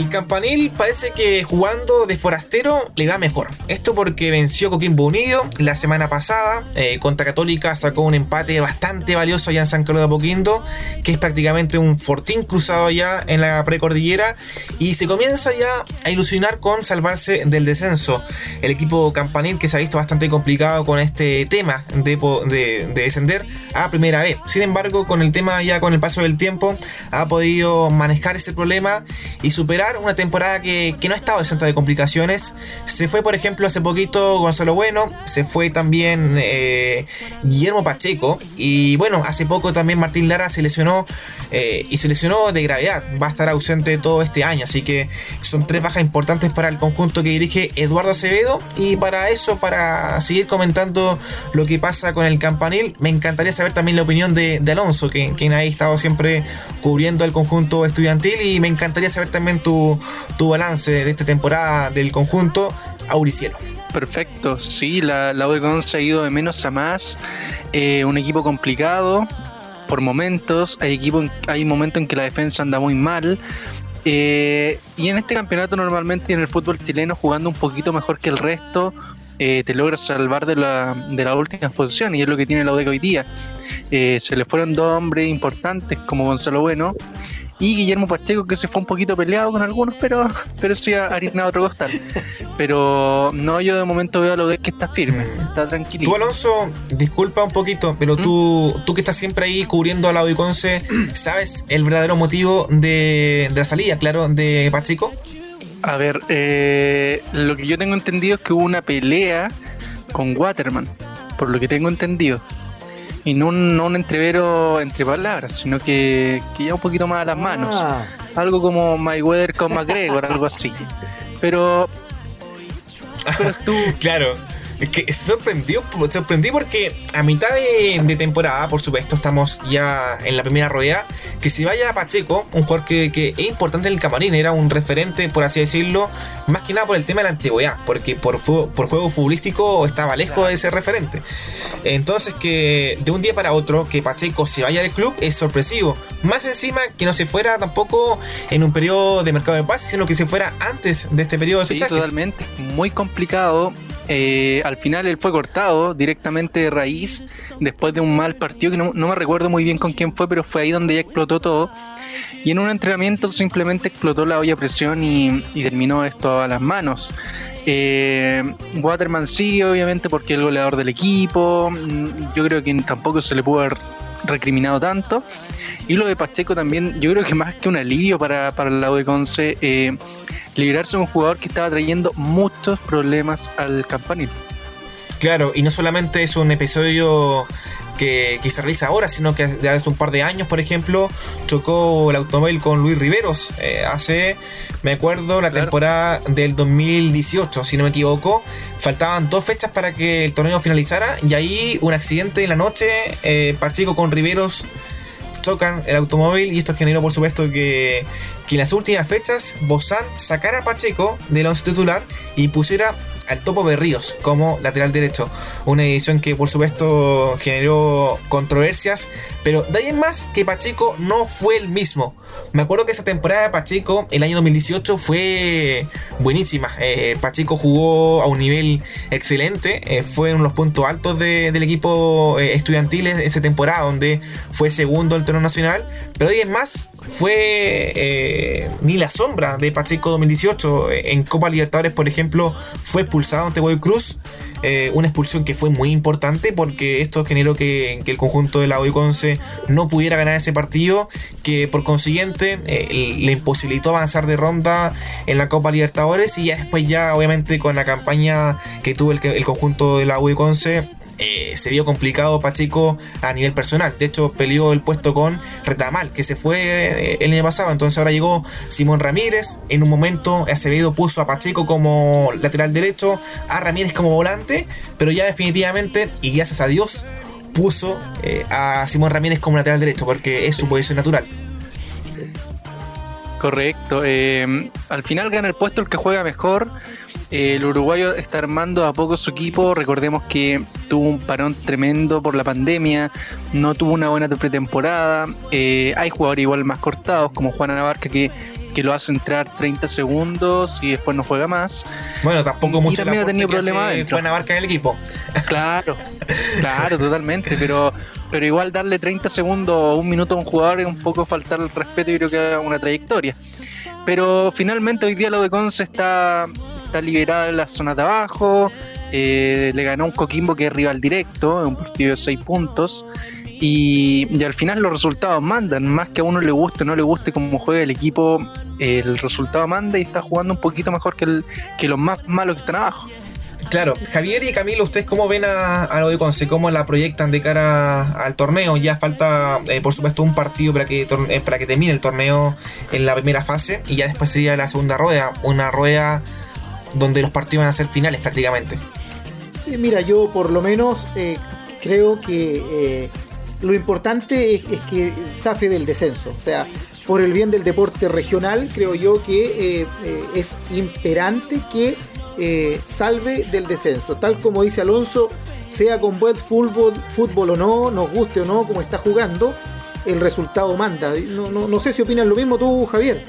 El campanil parece que jugando de forastero le va mejor. Esto porque venció Coquimbo Unido la semana pasada. Eh, contra Católica sacó un empate bastante valioso allá en San Carlos de Apoquindo, que es prácticamente un fortín cruzado allá en la precordillera. Y se comienza ya a ilusionar con salvarse del descenso. El equipo campanil que se ha visto bastante complicado con este tema de, de, de descender a primera vez. Sin embargo, con el tema ya con el paso del tiempo, ha podido manejar ese problema y superar una temporada que, no ha estado exenta de complicaciones. Se fue, por ejemplo, hace poquito Gonzalo Bueno, se fue también eh, Guillermo Pacheco y bueno, hace poco también Martín Lara se lesionó eh, y se lesionó de gravedad. Va a estar ausente todo este año, así que son tres bajas importantes para el conjunto que dirige Eduardo Acevedo y para eso, para seguir comentando lo que pasa con el campanil, me encantaría saber también la opinión de, Alonso, que, quien ha estado siempre cubriendo el conjunto estudiantil y me encantaría saber también tu, balance de esta temporada del conjunto Auricielo. Perfecto, sí, la, la se ha ido de menos a más, eh, un equipo complicado por momentos, hay, equipo, hay momentos en que la defensa anda muy mal, eh, y en este campeonato normalmente en el fútbol chileno jugando un poquito mejor que el resto, eh, te logras salvar de la, de la última posición y es lo que tiene la UDEC hoy día. Se le fueron dos hombres importantes como Gonzalo Bueno y Guillermo Pacheco que se fue un poquito peleado con algunos, pero pero sí ha harinado otro costal. Pero no, yo de momento veo a la UDEC que está firme, está tranquilo. Tú Alonso, disculpa un poquito, pero ¿Mm? tú, tú que estás siempre ahí cubriendo a la UDEConce, ¿sabes el verdadero motivo de, de la salida, claro, de Pacheco? A ver, eh, lo que yo tengo entendido es que hubo una pelea con Waterman, por lo que tengo entendido. Y no un, no un entrevero entre palabras, sino que, que ya un poquito más a las manos. Ah. Algo como Mayweather con McGregor, algo así. Pero. Pero tú. claro. Es que sorprendió, sorprendí porque a mitad de, temporada, por supuesto, estamos ya en la primera rueda, que se vaya Pacheco, un jugador que, es importante en el camarín, era un referente, por así decirlo, más que nada por el tema de la antigüedad, porque por, por juego futbolístico estaba lejos de ese referente. Entonces que de un día para otro que Pacheco se vaya del club es sorpresivo. Más encima que no se fuera tampoco en un periodo de mercado de paz, sino que se fuera antes de este periodo de sí, totalmente. Muy complicado eh, al final él fue cortado directamente de raíz después de un mal partido que no, me recuerdo muy bien con quién fue, pero fue ahí donde ya explotó todo. Y en un entrenamiento simplemente explotó la olla presión y, terminó esto a las manos. Eh, Waterman sí, obviamente, porque el goleador del equipo. Mm, yo creo que tampoco se le pudo haber recriminado tanto. Y lo de Pacheco también, yo creo que más que un alivio para, para el lado de Conce, eh, liberarse de un jugador que estaba trayendo muchos problemas al campanil. Claro, y no solamente es un episodio que, se realiza ahora, sino que ya hace un par de años, por ejemplo, chocó el automóvil con Luis Riveros. Eh, hace, me acuerdo, la temporada del 2018, si no me equivoco. Faltaban dos fechas para que el torneo finalizara y ahí un accidente en la noche, eh, Pacheco con Riveros chocan el automóvil y esto generó por supuesto que, que en las últimas fechas Bozán sacara a Pacheco del once titular y pusiera al Topo Berríos como lateral derecho. Una edición que por supuesto generó controversias, pero de ahí más que Pacheco no fue el mismo. Me acuerdo que esa temporada de Pacheco, el año 2018, fue buenísima. Eh, Pacheco jugó a un nivel excelente, eh, fue uno de los puntos altos del equipo eh, estudiantil esa temporada, donde fue segundo el torneo nacional, pero de ahí más fue ni la sombra de Pacheco 2018. En Copa Libertadores, por ejemplo, fue expulsado ante Boy Cruz. Eh, una expulsión que fue muy importante porque esto generó que, el conjunto de la Conce no pudiera ganar ese partido, que por consiguiente eh, le imposibilitó avanzar de ronda en la Copa Libertadores y ya después ya obviamente con la campaña que tuvo el, el conjunto de la Conce eh, se vio complicado Pacheco a nivel personal. De hecho, peleó el puesto con Retamal, que se fue eh, el año pasado. Entonces ahora llegó Simón Ramírez. En un momento Acevedo puso a Pacheco como lateral derecho, a Ramírez como volante, pero ya definitivamente, y gracias a Dios, puso eh, a Simón Ramírez como lateral derecho, porque es su posición natural. Correcto. al final gana el puesto el que juega mejor. el uruguayo está armando a poco su equipo. Recordemos que tuvo un parón tremendo por la pandemia. No tuvo una buena pretemporada. Eh, hay jugadores igual más cortados, como Juan Navarca, que que lo hace entrar 30 segundos y después no juega más. Bueno, tampoco mucho también ha tenido problemas buena marca en el equipo. Claro, claro, totalmente, pero pero igual darle 30 segundos o un minuto a un jugador es un poco faltar el respeto y creo que una trayectoria. Pero finalmente hoy día lo de Conce está, está liberado en las zonas de abajo, eh, le ganó un Coquimbo que es rival directo, en un partido de 6 puntos. Y, al final los resultados mandan, más que a uno le guste o no le guste cómo juega el equipo, el resultado manda y está jugando un poquito mejor que, el, que los más malos que están abajo. Claro, Javier y Camilo, ¿ustedes cómo ven a, lo de Conce? ¿Cómo la proyectan de cara al torneo? Ya falta, eh, por supuesto, un partido para que, eh, para que termine el torneo en la primera fase y ya después sería la segunda rueda, una rueda donde los partidos van a ser finales prácticamente. Sí, mira, yo por lo menos eh, creo que lo importante es, que safe del descenso. O sea, por el bien del deporte regional, creo yo que es imperante que eh, salve del descenso. Tal como dice Alonso, sea con buen fútbol, fútbol o no, nos guste o no, como está jugando, el resultado manda. No, sé si opinas lo mismo tú, Javier.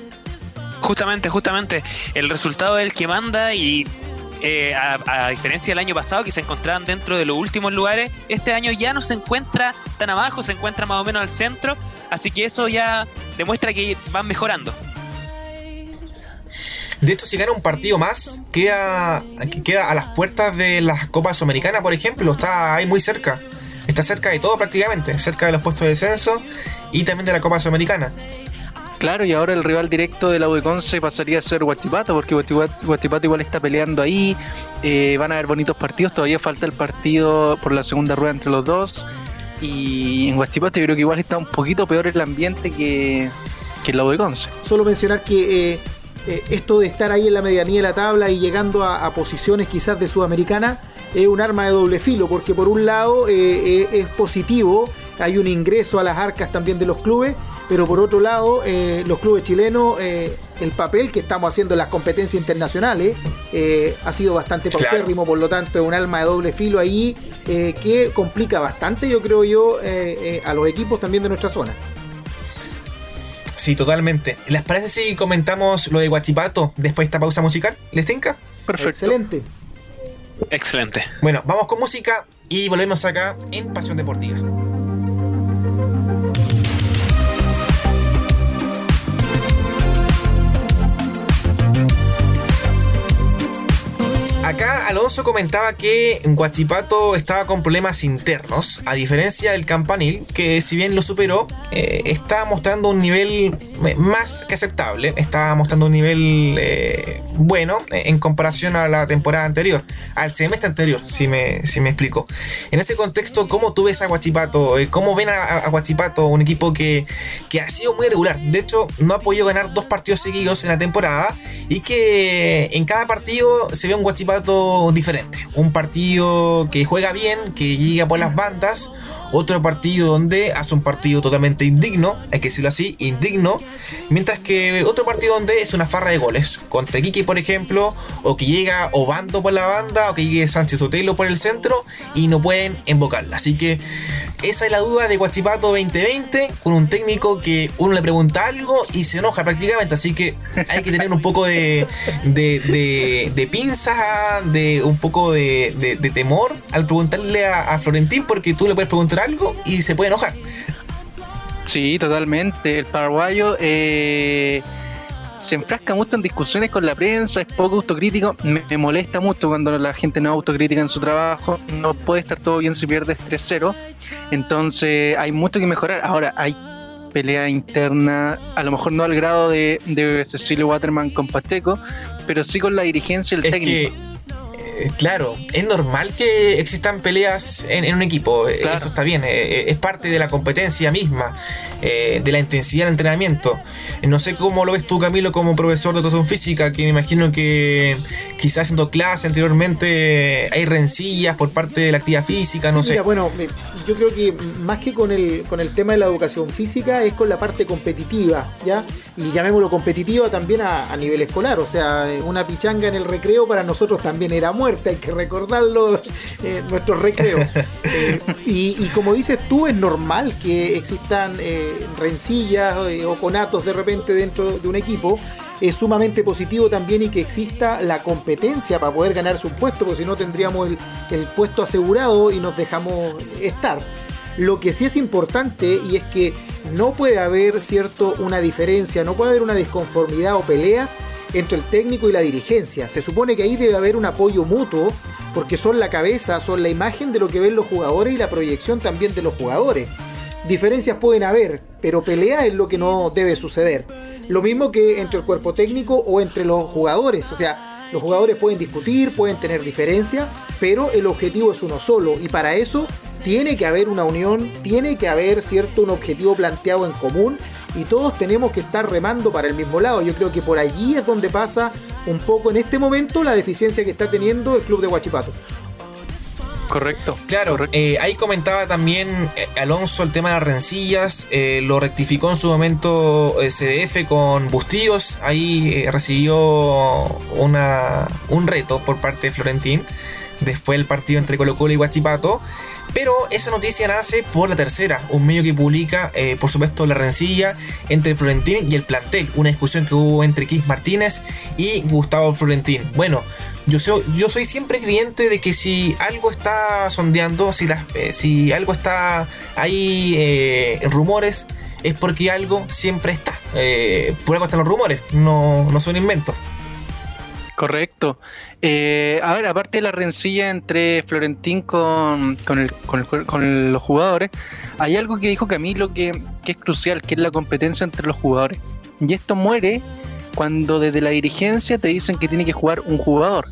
Justamente, justamente, el resultado es el que manda y eh, a, diferencia del año pasado que se encontraban dentro de los últimos lugares, este año ya no se encuentra tan abajo, se encuentra más o menos al centro, así que eso ya demuestra que van mejorando. De hecho, si gana un partido más, queda, queda a las puertas de la Copa Sudamericana, por ejemplo. Está ahí muy cerca. Está cerca de todo prácticamente. Cerca de los puestos de descenso y también de la Copa Sudamericana. Claro, y ahora el rival directo de la U pasaría a ser Guachipato, porque Guachipato igual está peleando ahí. Eh, van a haber bonitos partidos. Todavía falta el partido por la segunda rueda entre los dos. Y en Guachipato yo creo que igual está un poquito peor el ambiente que, que en la U Solo mencionar que eh, eh, esto de estar ahí en la medianía de la tabla y llegando a, posiciones quizás de Sudamericana es un arma de doble filo, porque por un lado eh, es positivo, hay un ingreso a las arcas también de los clubes, pero por otro lado los clubes chilenos, el papel que estamos haciendo en las competencias internacionales ha sido bastante paupérrimo, por lo tanto es un arma de doble filo ahí que complica bastante, yo creo yo, a los equipos también de nuestra zona. Sí, totalmente. ¿Les parece si comentamos lo de Guachipato después de esta pausa musical? ¿Les tinca? Perfecto. Excelente. Excelente. Bueno, vamos con música y volvemos acá en Pasión Deportiva. Acá Alonso comentaba que Guachipato estaba con problemas internos, a diferencia del Campanil, que si bien lo superó, eh, está mostrando un nivel más que aceptable, está mostrando un nivel eh, bueno en comparación a la temporada anterior, al semestre anterior, si me, si me explico. En ese contexto, ¿cómo tú ves a Guachipato? ¿Cómo ven a, Guachipato, un equipo que, que ha sido muy regular? De hecho, no ha podido ganar dos partidos seguidos en la temporada y que en cada partido se ve un Guachipato diferente. Un partido que juega bien, que llega por las bandas. Otro partido donde hace un partido totalmente indigno, hay que decirlo así, indigno. Mientras que otro partido donde es una farra de goles. Contra Kiki, por ejemplo, o que llega Obando por la banda, o que llegue Sánchez Otelo por el centro y no pueden invocarla. Así que esa es la duda de Guachipato 2020, con un técnico que uno le pregunta algo y se enoja prácticamente. Así que hay que tener un poco de, de, de, de pinzas de un poco de, temor al preguntarle a, Florentín porque tú le puedes preguntar algo y se puede enojar. Sí, totalmente. El paraguayo eh, se enfrasca mucho en discusiones con la prensa, es poco autocrítico. Me, molesta mucho cuando la gente no autocrítica en su trabajo. No puede estar todo bien si pierdes 3-0. Entonces hay mucho que mejorar. Ahora, hay pelea interna, a lo mejor no al grado de, de Cecilio Waterman con Pacheco, pero sí con la dirigencia y el técnico. Eh, claro, es normal que existan peleas en, un equipo. Eh, eso está bien. Eh, es parte de la competencia misma, de la intensidad del entrenamiento. No sé cómo lo ves tú, Camilo, como profesor de educación física, que me imagino que, quizás haciendo clase anteriormente hay rencillas por parte de la actividad física, no sé. bueno, yo creo que más que con el, con el tema de la educación física es con la parte competitiva, ¿ya? Y llamémoslo competitiva también a, nivel escolar, o sea, una pichanga en el recreo para nosotros también era hay que recordarlo en nuestros recreos. Eh, y, como dices tú, es normal que existan eh, rencillas eh, o conatos de repente dentro de un equipo es sumamente positivo también y que exista la competencia para poder ganarse un puesto, porque si no tendríamos el, puesto asegurado y nos dejamos estar. Lo que sí es importante y es que no puede haber cierto una diferencia, no puede haber una disconformidad o peleas entre el técnico y la dirigencia. Se supone que ahí debe haber un apoyo mutuo porque son la cabeza, son la imagen de lo que ven los jugadores y la proyección también de los jugadores. Diferencias pueden haber, pero pelea es lo que no debe suceder. Lo mismo que entre el cuerpo técnico o entre los jugadores. O sea, los jugadores pueden discutir, pueden tener diferencias, pero el objetivo es uno solo. Y para eso tiene que haber una unión, tiene que haber cierto un objetivo planteado en común y todos tenemos que estar remando para el mismo lado. Yo creo que por allí es donde pasa un poco en este momento la deficiencia que está teniendo el club de Huachipato. Correcto. Claro, eh, ahí comentaba también eh, Alonso el tema de las rencillas, eh, lo rectificó en su momento CDF con Bustillos, ahí recibió una, un reto por parte de Florentín, después del partido entre Colo Colo y Guachipato, pero esa noticia nace por la tercera, un medio que publica, eh, por supuesto, la rencilla entre Florentín y el plantel, una discusión que hubo entre Keith Martínez y Gustavo Florentín. Bueno, yo soy, yo soy siempre creyente de que si algo está sondeando, si, eh, algo está ahí eh, rumores, es porque algo siempre está. por algo están los rumores, no, no son inventos. Correcto. Eh, a ver, aparte de la rencilla entre Florentín con, con, los jugadores, hay algo que dijo Camilo que, que es crucial, que es la competencia entre los jugadores. Y esto muere cuando desde la dirigencia te dicen que tiene que jugar un jugador.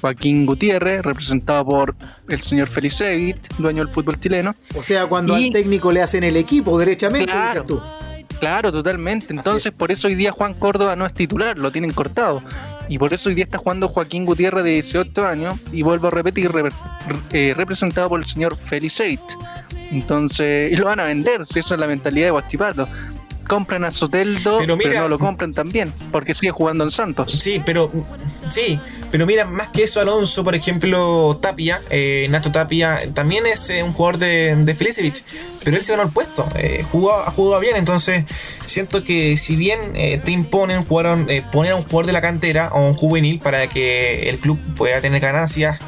Joaquín Gutiérrez, representado por el señor Felicevit, dueño del fútbol chileno. O sea, cuando al técnico le hacen el equipo, derechamente, claro, tú. Claro, totalmente. Entonces, por eso hoy día Juan Córdoba no es titular, lo tienen cortado. Y por eso hoy día está jugando Joaquín Gutiérrez de 18 años y vuelvo a repetir, eh, representado por el señor Feliceit. Entonces, y lo van a vender, si eso es la mentalidad de Guastipato compran a Soteldo, pero, no lo compran también, porque sigue jugando en Santos. Sí, pero sí, pero mira, más que eso, Alonso, por ejemplo, Tapia, eh, Nacho Tapia, también es eh, un jugador de, de Felicevich, pero él se ganó el puesto, eh, jugó, jugado bien, entonces siento que si bien eh, te imponen jugar, poner a un jugador de la cantera o un juvenil para que el club pueda tener ganancias,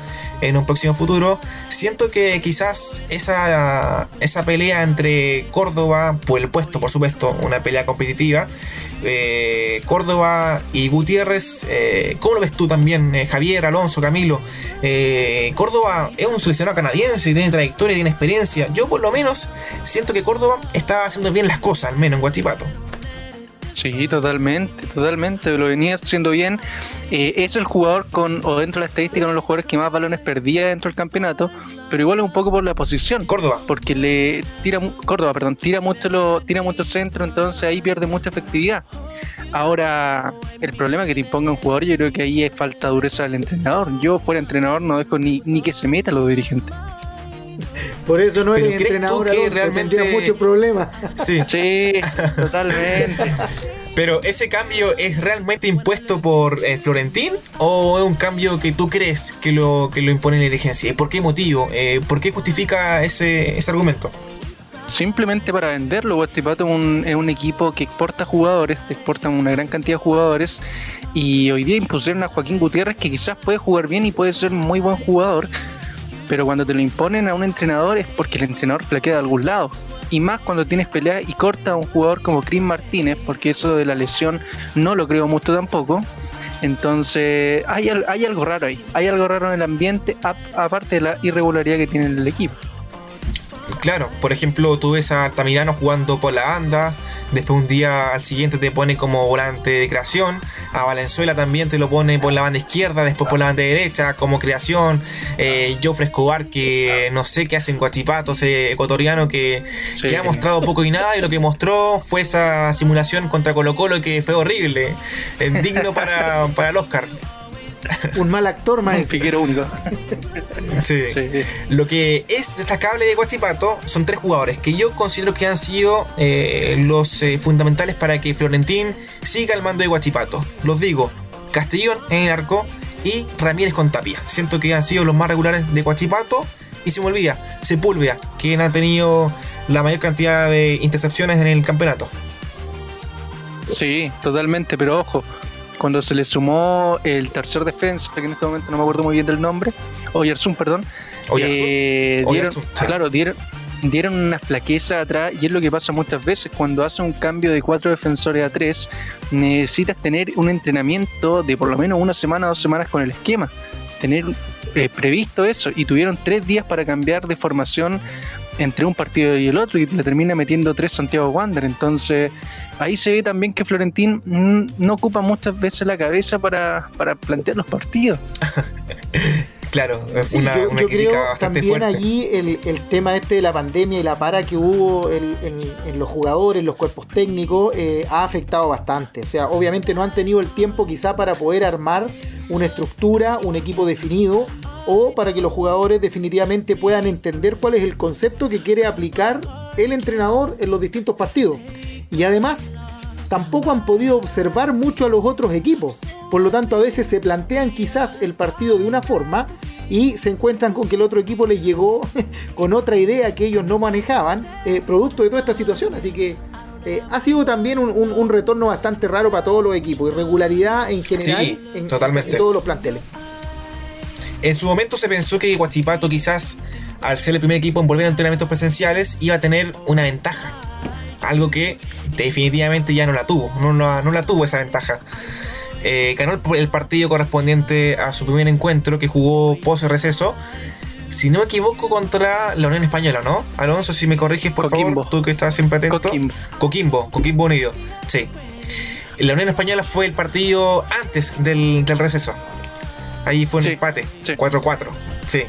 en un próximo futuro. Siento que quizás esa, esa pelea entre Córdoba, por el puesto, por supuesto, una pelea competitiva. Eh, Córdoba y Gutiérrez, eh, ¿cómo lo ves tú también, eh, Javier, Alonso, Camilo? Córdoba es un seleccionado canadiense, tiene trayectoria, tiene experiencia. Yo por lo menos siento que Córdoba está haciendo bien las cosas, al menos en Guachipato. Sí, totalmente, totalmente, lo venía haciendo bien. Eh, es el jugador con, o dentro de la estadística, uno de los jugadores que más balones perdía dentro del campeonato, pero igual es un poco por la posición. Córdoba. Porque le tira, Córdoba, perdón, tira mucho, lo, tira mucho centro, entonces ahí pierde mucha efectividad. Ahora, el problema que te imponga un jugador, yo creo que ahí es falta dureza del entrenador. Yo fuera entrenador no dejo ni, ni que se meta los dirigentes. Por eso no eres entrenador que realmente muchos problemas. Sí. sí, totalmente. Pero ese cambio es realmente impuesto por eh, Florentín o es un cambio que tú crees que lo que lo impone la dirigencia? ¿Y por qué motivo? Eh, ¿Por qué justifica ese, ese argumento? simplemente para venderlo. Guastipato es un, es un equipo que exporta jugadores, te exportan una gran cantidad de jugadores. Y hoy día impusieron a Joaquín Gutiérrez, que quizás puede jugar bien y puede ser muy buen jugador, pero cuando te lo imponen a un entrenador es porque el entrenador flaquea de algún lado. Y más cuando tienes pelea y corta a un jugador como Chris Martínez, porque eso de la lesión no lo creo mucho tampoco. Entonces hay, hay algo raro ahí, hay algo raro en el ambiente, aparte de la irregularidad que tiene el equipo. Claro, por ejemplo, tú ves a Altamirano jugando por la banda, después un día al siguiente te pone como volante de creación, a Valenzuela también te lo pone por la banda izquierda, después por la banda derecha como creación, eh, Joffre Escobar que no sé qué hace en Guachipato, ese ecuatoriano que, que, ha mostrado poco y nada y lo que mostró fue esa simulación contra Colo Colo que fue horrible, digno para, para el Oscar. Un mal actor más. Un único. Sí. Lo que es destacable de Guachipato son tres jugadores que yo considero que han sido eh, los eh, fundamentales para que Florentín siga al mando de Guachipato. Los digo, Castellón en el arco y Ramírez con Tapia. Siento que han sido los más regulares de Guachipato. Y se me olvida, Sepúlveda, quien ha tenido la mayor cantidad de intercepciones en el campeonato. Sí, totalmente, pero ojo, cuando se le sumó el tercer defensa, que en este momento no me acuerdo muy bien del nombre, Oyersun, perdón, eh, dieron, claro, dieron, dieron una flaqueza atrás y es lo que pasa muchas veces cuando hace un cambio de cuatro defensores a tres necesitas tener un entrenamiento de por lo menos una semana dos semanas con el esquema tener eh, previsto eso y tuvieron tres días para cambiar de formación entre un partido y el otro y le termina metiendo tres Santiago Wander. Entonces ahí se ve también que Florentín no ocupa muchas veces la cabeza para, para plantear los partidos. Claro, es una, yo, creo también allí el, el, tema este de la pandemia y la para que hubo en, los jugadores, los cuerpos técnicos, eh, ha afectado bastante. O sea, obviamente no han tenido el tiempo quizá para poder armar una estructura, un equipo definido, o para que los jugadores definitivamente puedan entender cuál es el concepto que quiere aplicar el entrenador en los distintos partidos. Y además, tampoco han podido observar mucho a los otros equipos. Por lo tanto, a veces se plantean quizás el partido de una forma y se encuentran con que el otro equipo les llegó con otra idea que ellos no manejaban, eh, producto de toda esta situación. Así que eh, ha sido también un, retorno bastante raro para todos los equipos. Irregularidad en general en, todos los planteles. En su momento se pensó que Guachipato quizás al ser el primer equipo en volver a entrenamientos presenciales iba a tener una ventaja. Algo que definitivamente ya no la tuvo. No, no la tuvo esa ventaja. Eh, ganó el, partido correspondiente a su primer encuentro que jugó post receso. Si no me equivoco, contra la Unión Española, ¿no? Alonso, si me corriges, por favor, tú que estás siempre atento. Coquimbo. Coquimbo, Coquimbo Unido. Sí. La Unión Española fue el partido antes del, receso. Ahí fue un empate. 4-4. Sí.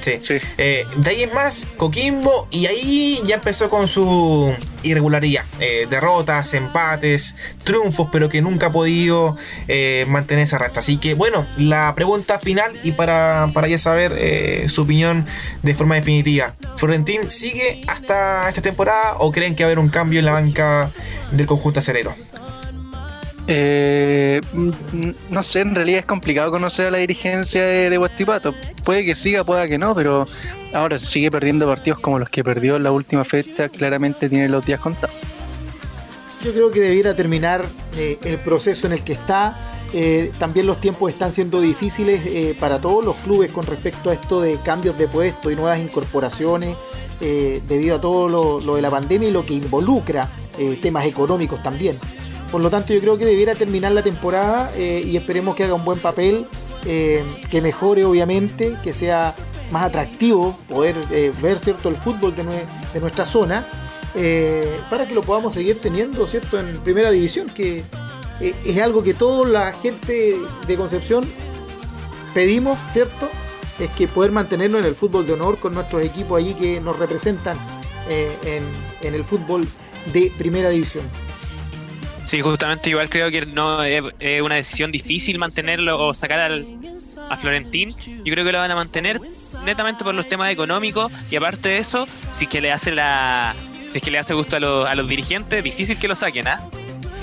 Sí. Eh, de ahí en más, Coquimbo, y ahí ya empezó con su irregularidad. Eh, derrotas, empates, triunfos, pero que nunca ha podido eh, mantener esa racha. Así que, bueno, la pregunta final y para, para ya saber su opinión de forma definitiva. ¿Florentín sigue hasta esta temporada o creen que va a haber un cambio en la banca del conjunto acerero? Eh, no sé, en realidad es complicado conocer a la dirigencia de, de Puede que siga, pueda que no, pero ahora sigue perdiendo partidos como los que perdió en la última fecha, claramente tiene los días contados. Yo creo que debiera terminar eh, el proceso en el que está. Eh, también los tiempos están siendo difíciles eh, para todos los clubes con respecto a esto de cambios de puesto y nuevas incorporaciones, debido a todo lo, de la pandemia y lo que involucra temas económicos también. Por lo tanto, yo creo que debiera terminar la temporada eh, y esperemos que haga un buen papel, eh, que mejore obviamente, que sea más atractivo poder eh, ver cierto el fútbol de, nuestra zona, para que lo podamos seguir teniendo cierto en primera división, que es algo que toda la gente de Concepción pedimos, cierto, es que poder mantenerlo en el fútbol de honor con nuestros equipos allí que nos representan en el fútbol de primera división. Sí, justamente igual creo que no es, una decisión difícil mantenerlo o sacar al, a Florentín. Yo creo que lo van a mantener netamente por los temas económicos y aparte de eso, si es que le hace la si es que le hace gusto a, los, a los dirigentes, difícil que lo saquen, ¿ah?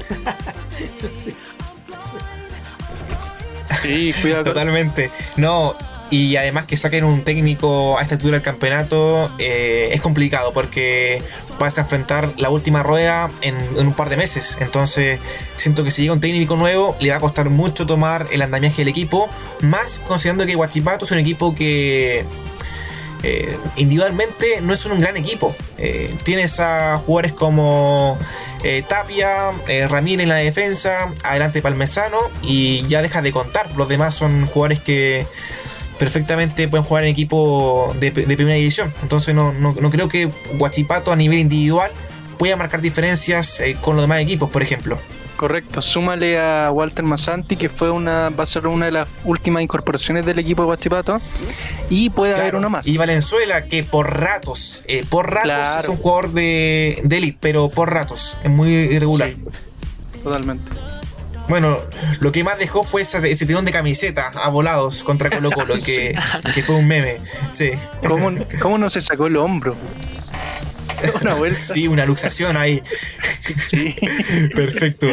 sí. cuidado. Totalmente. No, y además que saquen un técnico a esta altura del campeonato eh, es complicado porque vas a enfrentar la última rueda en, un par de meses. Entonces, siento que si llega un técnico nuevo, le va a costar mucho tomar el andamiaje del equipo. Más considerando que Guachipato es un equipo que eh, individualmente no es un gran equipo. Eh, tienes a jugadores como eh, Tapia, Ramírez en la defensa, adelante Palmesano y ya deja de contar. Los demás son jugadores que perfectamente pueden jugar en equipo de, primera división. Entonces no, creo que Guachipato a nivel individual pueda marcar diferencias eh, con los demás equipos, por ejemplo. Correcto, súmale a Walter Masanti, que fue una, va a ser una de las últimas incorporaciones del equipo de Guachipato, y puede haber uno más. Y Valenzuela, que por ratos, eh, por ratos es un jugador de, de elite, pero por ratos, es muy irregular. totalmente. Bueno, lo que más dejó fue ese, ese tirón de camiseta a volados contra Colo Colo, que, que fue un meme. Sí. ¿Cómo, cómo no se sacó el hombro? Una vuelta. Sí, una luxación ahí. Sí. Perfecto.